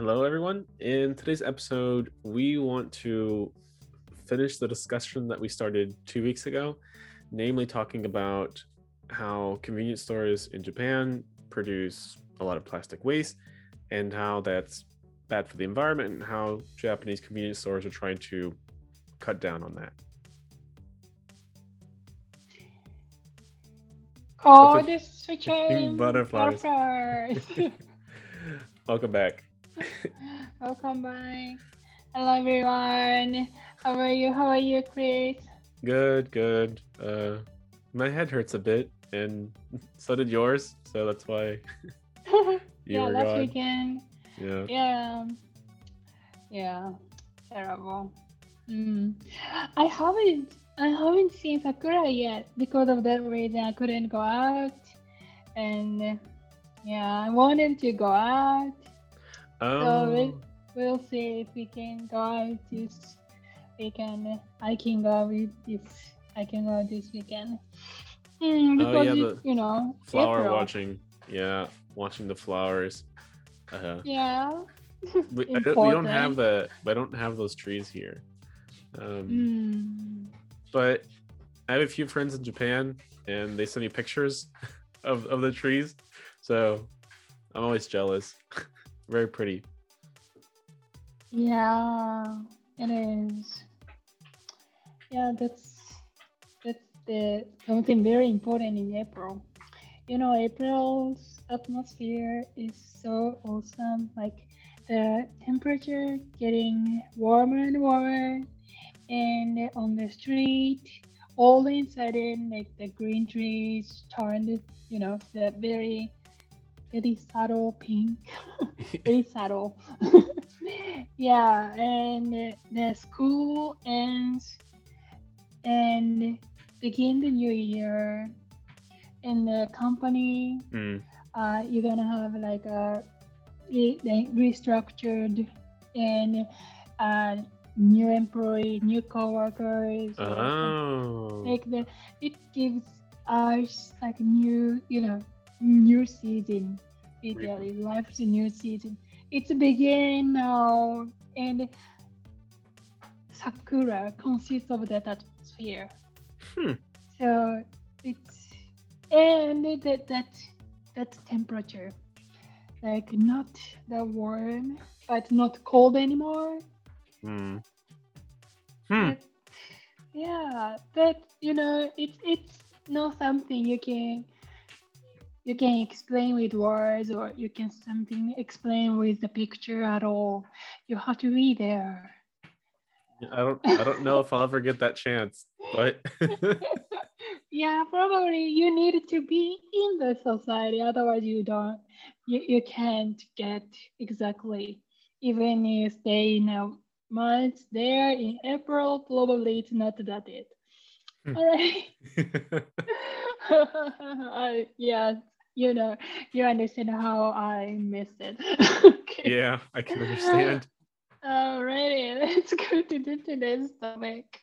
Hello, everyone. In today's episode, we want to finish the discussion that we started two weeks ago, namely talking about how convenience stores in Japan produce a lot of plastic waste and how that's bad for the environment and how Japanese convenience stores are trying to cut down on that. Oh, the switching Butterflies. butterflies. Welcome back. Welcome back. Hello, everyone. How are you? How are you, Chris? Good, good. Uh, my head hurts a bit, and so did yours. So that's why you yeah, last gone. weekend. Yeah. Yeah. Yeah. Terrible. Mm. I haven't. I haven't seen Sakura yet because of that reason. I couldn't go out, and yeah, I wanted to go out. Oh, it- We'll see if we can go out this weekend. I can go with this. I can go this weekend. Mm, Oh, because yeah, it- you know, flower April. watching. Yeah, watching the flowers. Uh, Yeah. we, don't, we don't have the. I don't have those trees here. Um, Mm. But I have a few friends in Japan, and they send me pictures of of the trees. So I'm always jealous. Very pretty. Yeah, it is. Yeah, that's that's the something very important in April. You know, April's atmosphere is so awesome. Like the temperature getting warmer and warmer, and on the street, all of a sudden, like the green trees turned, you know, the very very subtle pink, very subtle. yeah, and the school ends and begin the new year. In the company, Mm. uh, you're gonna have like a re- restructured and uh, new employee, new coworkers. or Oh. like the it gives us like new you know new season literally life's a new season it's begin now and sakura consists of that atmosphere Hmm. so it's and that that that temperature like not that warm but not cold anymore Hmm. Hmm. but, yeah, but you know, it's it's not something you can you can explain with words or you can something explain with the picture at all. You have to be there. I don't. I don't know if I'll ever get that chance, but yeah, probably you need to be in the society, otherwise you don't you, you can't get exactly even you stay in a month there in April, probably it's not that it. Hmm. All right. I, yeah, you know, you understand how I missed it. okay. yeah, I can understand. Alrighty, let's go to the today's topic.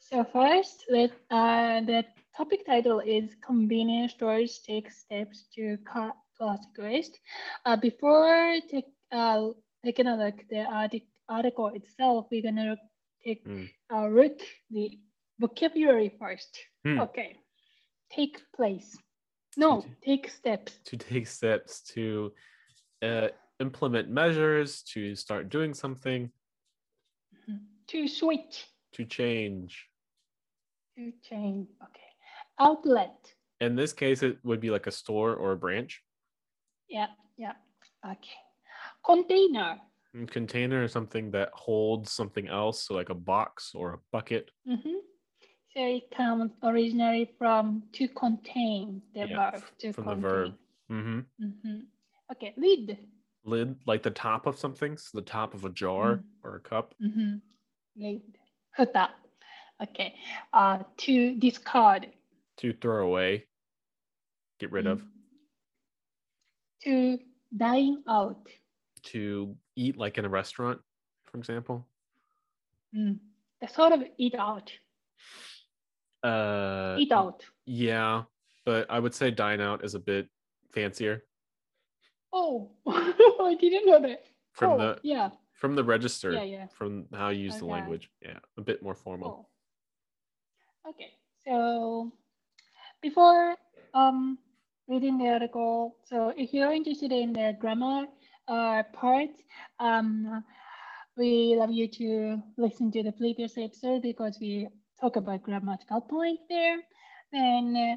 So first, let uh, the topic title is convenience stores take steps to cut plastic waste. Uh, before take uh, taking a look at the article itself, we're gonna take Mm. uh, look the vocabulary first. Hmm. Okay, take place. No, Okay. take steps. To take steps to uh, implement measures, to start doing something, To switch. to change. To change. Okay. Outlet. In this case, it would be like a store or a branch. Yeah, yeah. Okay. Container. And container is something that holds something else, so like a box or a bucket. Mm-hmm. So it comes originally from to contain, the Yeah, verb to from the contain. verb. hmm Mm-hmm. Okay, lid. Lid, like the top of something, so the top of a jar Mm. or a cup. Mm-hmm. Lid. Futa. Okay. Uh, to discard. To throw away, get rid of. Mm. To dine out. To eat, like in a restaurant, for example. Mm. The sort of eat out. Uh, Eat out. Yeah, but I would say dine out is a bit fancier. Oh, I didn't know that. from oh, the yeah. from the register Yeah, yeah. from how you use the language. Yeah, a bit more formal. Oh. Okay. So before um reading the article, so if you're interested in the grammar uh, part, um, we love you to listen to the previous episode because we talk about grammatical point there. Then uh,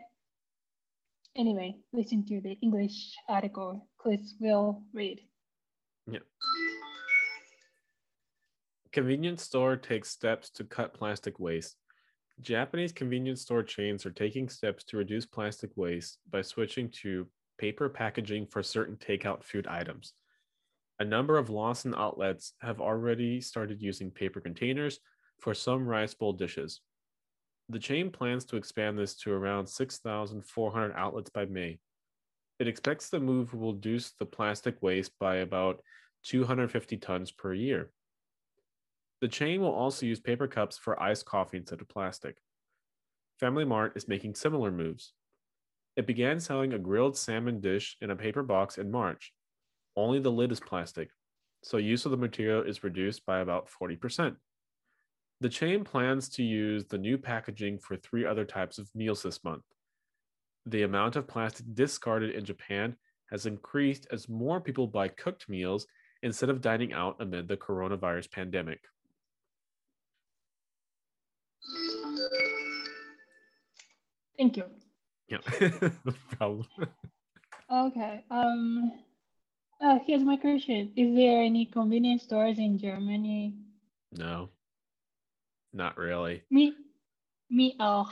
anyway, listen to the English article. Chris will read. Yeah. Convenience store takes steps to cut plastic waste. Japanese convenience store chains are taking steps to reduce plastic waste by switching to paper packaging for certain takeout food items. A number of Lawson outlets have already started using paper containers for some rice bowl dishes. The chain plans to expand this to around 6,400 outlets by May. It expects the move will reduce the plastic waste by about 250 tons per year. The chain will also use paper cups for iced coffee instead of plastic. Family Mart is making similar moves. It began selling a grilled salmon dish in a paper box in March. Only the lid is plastic, so use of the material is reduced by about 40%. The chain plans to use the new packaging for three other types of meals this month. The amount of plastic discarded in Japan has increased as more people buy cooked meals instead of dining out amid the coronavirus pandemic. Thank you. Yeah, no problem. Okay. Um. Uh, here's my question: Is there any convenience stores in Germany? No, not really. Me, me. Oh,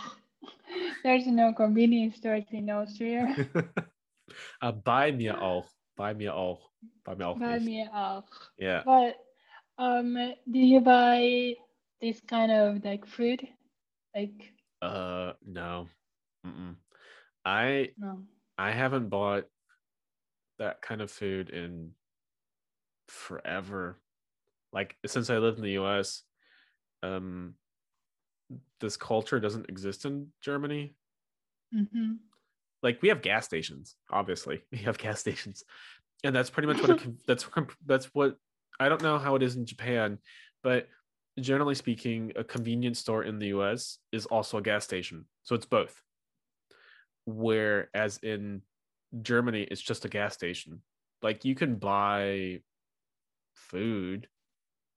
there's no convenience stores in Austria. uh, buy me auch. Buy me auch. Buy mir auch Buy me auch. Yeah. But um, do you buy this kind of like food? Like Uh, no. Mm-mm. I no. I haven't bought that kind of food in forever. Like since I lived in the US, um this culture doesn't exist in Germany. Mm-hmm. Like we have gas stations, obviously. We have gas stations. And that's pretty much what a, con- that's that's what I don't know how it is in Japan, but generally speaking, a convenience store in the US is also a gas station. So it's both. Whereas in Germany, it's just a gas station. Like you can buy food,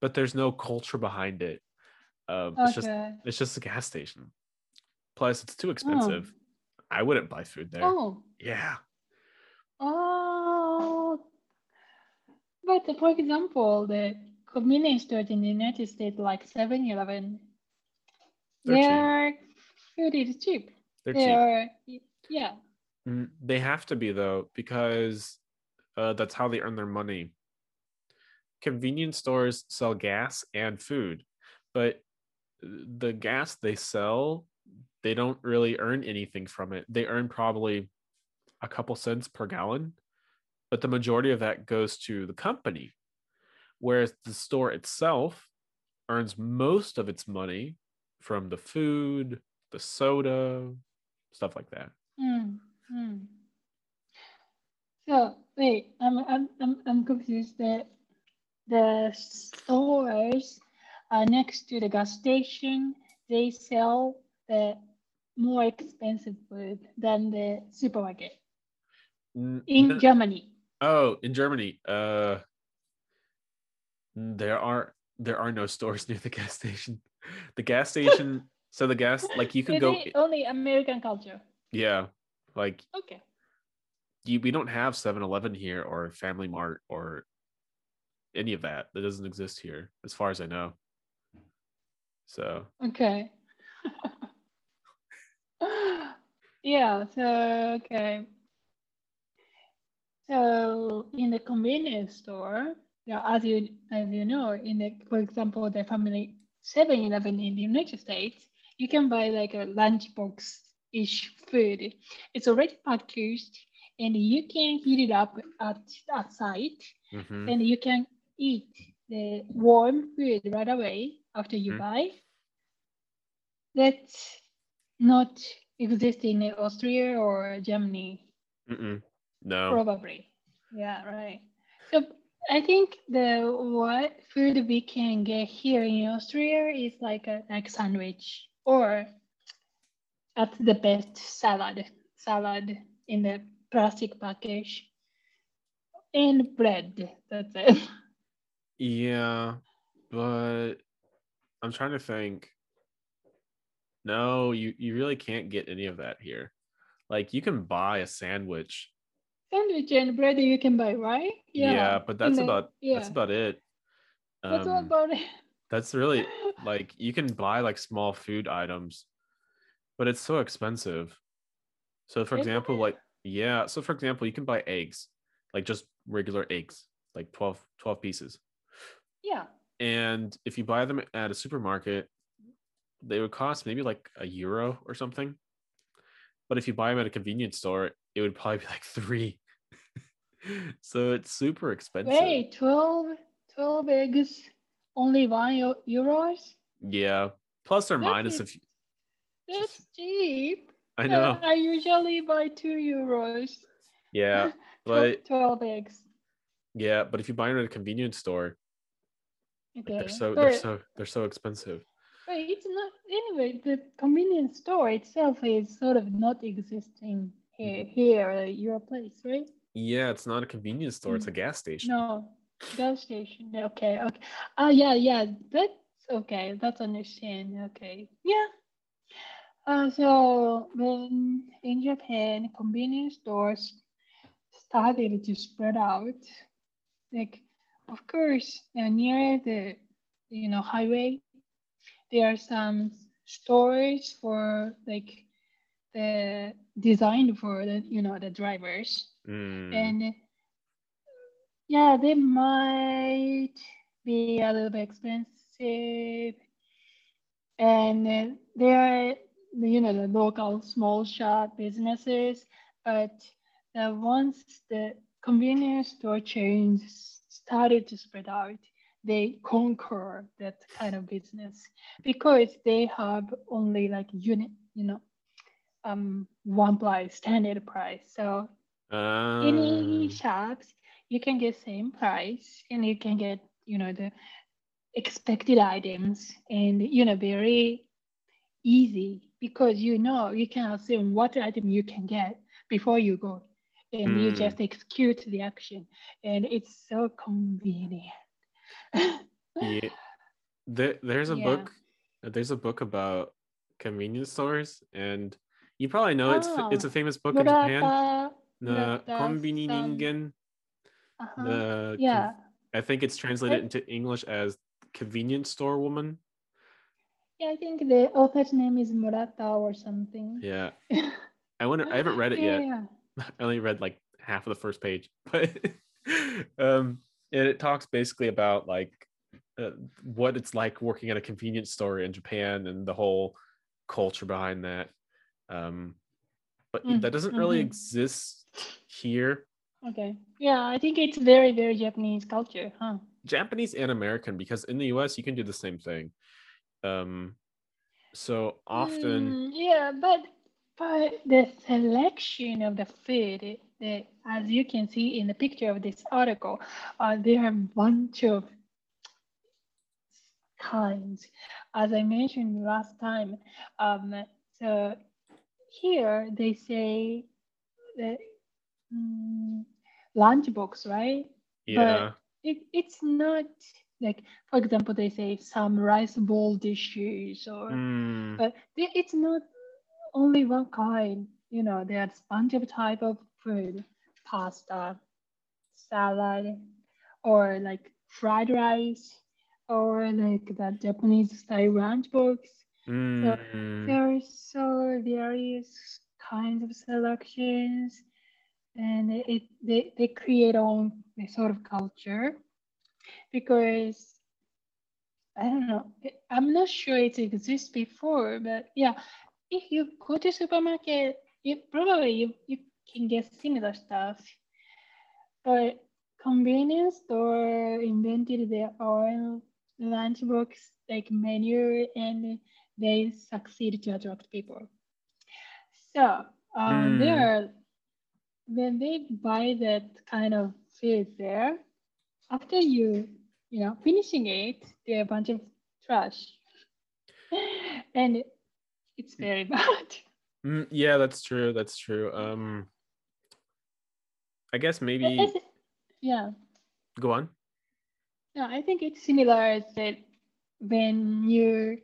but there's no culture behind it. Um, it's just it's just a gas station. Plus, it's too expensive. I wouldn't buy food there. Oh. Yeah. Oh. But for example, the convenience stores in the United States, like 7-Eleven, They're cheap. their food is cheap. They're They cheap. yeah. Mm, They have to be though, because uh, that's how they earn their money. Convenience stores sell gas and food, but the gas they sell, they don't really earn anything from it. They earn probably a couple cents per gallon, but the majority of that goes to the company. Whereas the store itself earns most of its money from the food, the soda, stuff like that. Hmm. So wait, I'm I'm I'm, I'm confused. The the stores are next to the gas station. They sell the more expensive food than the supermarket in Germany. Oh, in Germany, uh, there are there are no stores near the gas station. The gas station, so the gas like you can go, only American culture? yeah, like Okay. you, we don't have 7-Eleven here or Family Mart or any of that. That doesn't exist here, as far as I know. So Okay. yeah, so okay. So in the convenience store, yeah, as you as you know, in the for example, the family 7-Eleven in the United States, you can buy like a lunchbox ish food. It's already packaged and you can heat it up at outside mhm. and you can eat the warm food right away after you Mhm. buy. That's not exist in Austria or Germany, Mm-mm. no, probably. Yeah, right. So I think the what food we can get here in Austria is like a like sandwich or at the best salad salad in the plastic package and bread. That's it. Yeah, but I'm trying to think. No, you you really can't get any of that here. Like you can buy a sandwich. Sandwich and bread you can buy, right? Yeah, Yeah, but that's the- about yeah. that's about it. That's Um, about it. that's really like you can buy like small food items, but it's so expensive. So for example, like yeah, so for example, you can buy eggs, like just regular eggs, like 12, 12 pieces. Yeah. And if you buy them at a supermarket they would cost maybe like a euro or something but if you buy them at a convenience store it would probably be like three so it's super expensive Wait, 12, 12 eggs, only one euros? yeah plus or That minus is- if you, That's cheap. i know Uh, I usually buy two euros. yeah but 12 eggs. yeah but if you buy them at a convenience store Okay. they're so they're so they're so expensive but it's not, anyway, the convenience store itself is sort of not existing here, here at your place, right? yeah it's not a convenience store it's Mm. a gas station No, gas station. Okay, okay. Ah, yeah, yeah. That's okay. That's understand. Okay, yeah. Uh, so when in Japan, convenience stores started to spread out, like of course uh, near the you know highway, there are some stores for like the designed for the you know the drivers. Mm, and yeah, they might be a little bit expensive, and uh, they are you know the local small shop businesses, but uh, once the convenience store chains started to spread out, they conquer that kind of business because they have only like unit, you know, um, one price, standard price. So any um, shops you can get same price and you can get you know the expected items and you know very easy because you know you can assume what item you can get before you go and you Mm. just execute the action and it's so convenient. Yeah. There, there's a Yeah. book there's a book about convenience stores and you probably know it's fa- it's a Oh, famous book in japan. The konbini ningen uh-huh. the yeah. i think it's translated I- into english as convenience store woman. Yeah i think the author's name is murata or something. Yeah. I wonder i haven't read it yeah, yet. yeah. I only read like half of the first page, but um, and it talks basically about like uh, what it's like working at a convenience store in Japan and the whole culture behind that. Um, but Mm, that doesn't really mhm. exist here. Okay. Yeah, I think it's very, very Japanese culture, huh? Japanese and American, because in the US you can do the same thing. Um, so often, Mm, yeah, but but the selection of the food, the, as you can see in the picture of this article, uh, there are a bunch of kinds. As I mentioned last time, um, so here they say that mm, lunchbox, right? yeah, it, it's not like for example they say some rice bowl dishes or Mm, but it's not only one kind you know there's a bunch of type of food pasta salad or like fried rice or like the japanese style lunchbox mm, there are so various kinds of selections and it, it they, they create own sort of culture because I don't know. I'm not sure it exists before, but yeah, if you go to supermarket, you probably you, you can get similar stuff. But convenience store invented their own lunchbox like menu and they succeed to attract people. So um, there are when they buy that kind of food there. After you, you know, finishing it, there are a bunch of trash, and it's very bad. Mm, yeah, that's true. That's true. Um, I guess maybe yeah. go on. No, I think it's similar as that when you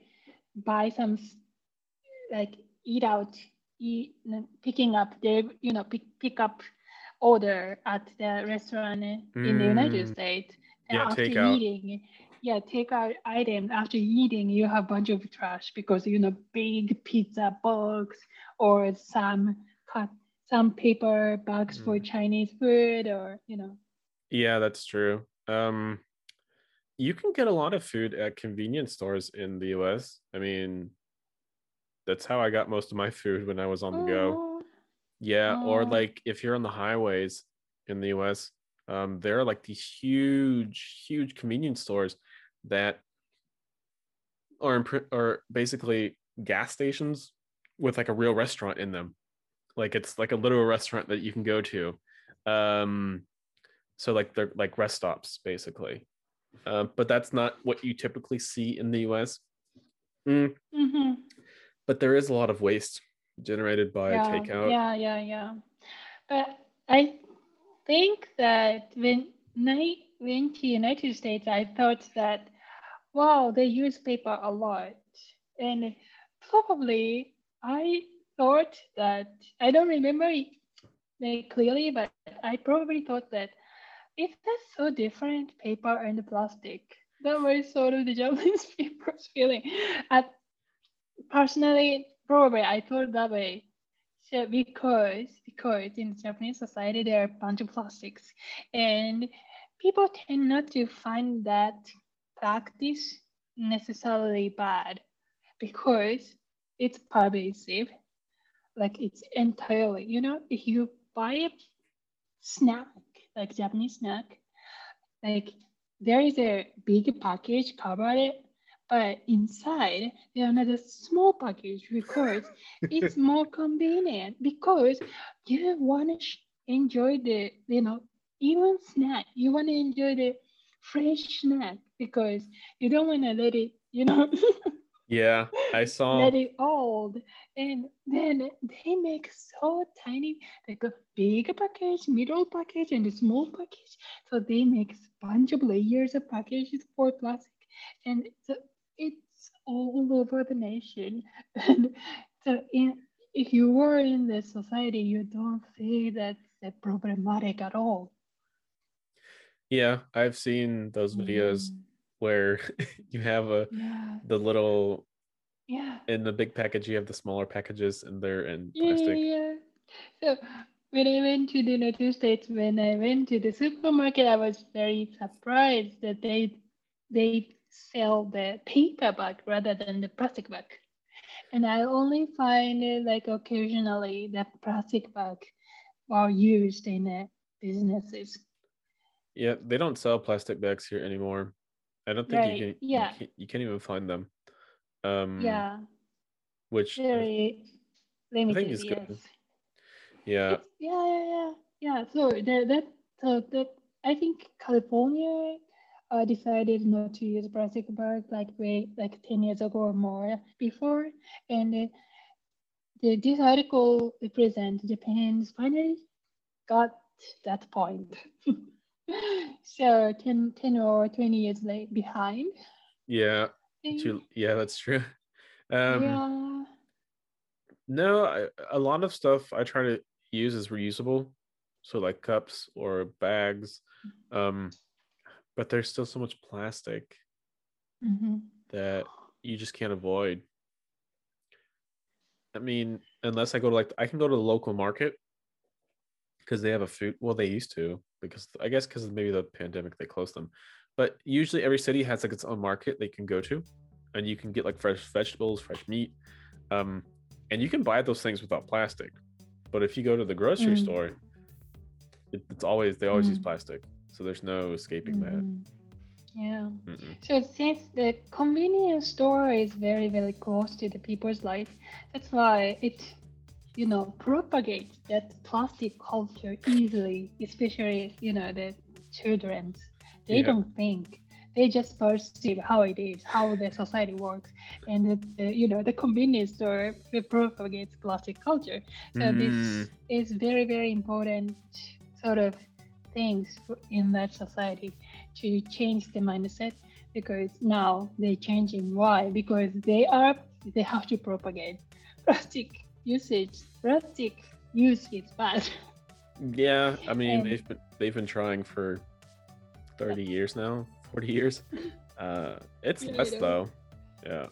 buy some like eat out, eat, picking up the you know pick pick up order at the restaurant in the United Mm. States. And Yeah, after eating, yeah, take out items. after eating, you have a bunch of trash because you know big pizza box or some cut some paper bags for Mm. Chinese food or you know. Yeah, that's true. Um, you can get a lot of food at convenience stores in the US. I mean, that's how I got most of my food when I was on the go. Oh, Yeah, or Oh. like if you're on the highways in the US, um, there are like these huge, huge convenience stores that are in, pr- are basically gas stations with like a real restaurant in them. Like it's like a literal restaurant that you can go to. Um, so like they're like rest stops basically. Um, but that's not what you typically see in the US. Mm, mhm. but there is a lot of waste generated by yeah, takeout. Yeah, yeah, yeah. But I think that when I went to United States, I thought that wow, they use paper a lot, and probably I thought that I don't remember it clearly, but I probably thought that if that's so different, paper and plastic, that was sort of the Japanese people's feeling. At personally, probably I thought that way. So because because in Japanese society there are a bunch of plastics, and people tend not to find that practice necessarily bad because it's pervasive. Like it's entirely, you know, if you buy a snack, like Japanese snack, like there is a big package cover it, but inside there are another small package because it's more convenient because you want to sh- enjoy the you know even snack you want to enjoy the fresh snack because you don't want to let it you know Yeah, I saw. let it old. And then they make so tiny like a big package middle package and a small package. So they make bunch of layers of packages for plastic. And so it's all over the nation. And so in if you were in this society you don't see that's uh, problematic at all. Yeah, I've seen those videos Mm, where you have a yeah. the little yeah. in the big package you have the smaller packages and they're in plastic. yeah, yeah. So when I went to the United States, when I went to the supermarket, I was very surprised that they they sell the paper bag rather than the plastic bag. And I only find it like occasionally that plastic bag are used in uh, businesses. Yeah, they don't sell plastic bags here anymore. I don't think Right, you can yeah. you, can't, you can't even find them. Um Yeah, which very limited. I think it's yes. good. yeah, It's- yeah, yeah, yeah, yeah. So that that so that I think California uh, decided not to use plastic bag like way like ten years ago or more before, and uh, the, this article represents Japan's finally got that point. so 10, 10 or twenty years late behind. yeah, too, yeah, that's true. Um yeah. no, I, a lot of stuff I try to use is reusable. So like cups or bags. Um but there's still so much plastic hmm that you just can't avoid. I mean, unless I go to like I can go to the local market because they have a food. Well, they used to because I guess because maybe the pandemic they closed them. But usually every city has like its own market they can go to, and you can get like fresh vegetables, fresh meat, um, and you can buy those things without plastic. But if you go to the grocery Mm. store, it, it's always they always use Mm. plastic, so there's no escaping that. Mhm. Yeah. Mm-mm. So since the convenience store is very very close to the people's life, that's why it, you know, propagates that plastic culture easily, especially you know the children. They Yeah. don't think. They just perceive how it is, how the society works, and you know the convenience store propagates plastic culture. So Mm, this is very very important sort of things in that society to change the mindset because now they're changing. Why? Because they are they have to propagate plastic usage. Plastic use is bad. yeah, I mean And- they've been they've been trying for thirty years now, forty years. Uh, it's Yeah, less though. Yeah.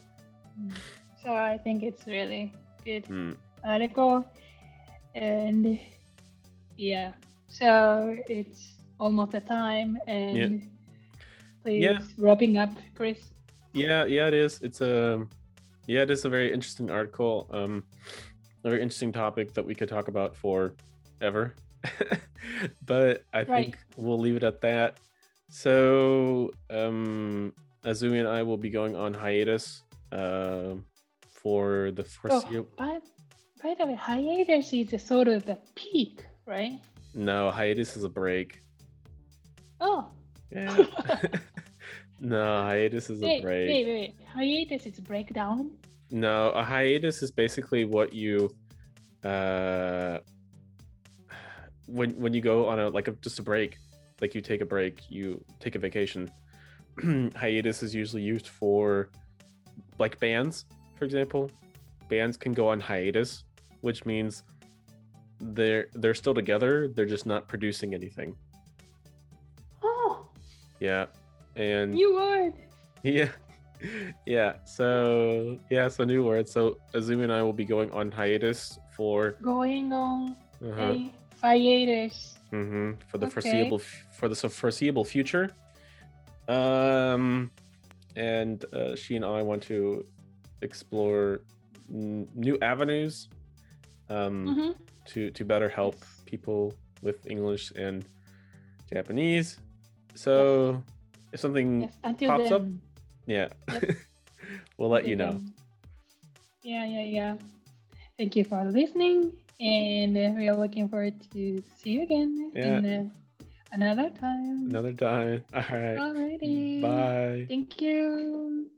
So I think it's really good Mm. article, and yeah. So it's almost a time, and please Yeah. wrapping up, Chris. Yeah, yeah, it is. It's a yeah, it is a very interesting article. Um, a very interesting topic that we could talk about for ever. but I Right. think we'll leave it at that. So, um, Azumi and I will be going on hiatus um for the Oh, foreseeable. by, by the way, hiatus is a sort of a peak, right? No, hiatus is a break. Oh, Yeah. no, hiatus is a wait, break. wait, wait. Hiatus is a breakdown. No, a hiatus is basically what you uh when when you go on a like a just a break, like you take a break, you take a vacation. hiatus is usually used for like bands, for example. Bands can go on hiatus, which means they're they're still together, they're just not producing anything. Oh, Yeah. And new word. Yeah. Yeah. So yeah, so new word. So Azumi and I will be going on hiatus for Going on uh a hiatus. hmm for the Okay. foreseeable for the foreseeable future. Um and uh, she and I want to explore n- new avenues um hmm to to better help people with English and Japanese. So if something Yes, pops up, yeah. We'll let until you know. then. Yeah, yeah, yeah. Thank you for listening, and we are looking forward to see you again Yeah. in uh, another time. Another time. All right. Alrighty. Bye. Thank you.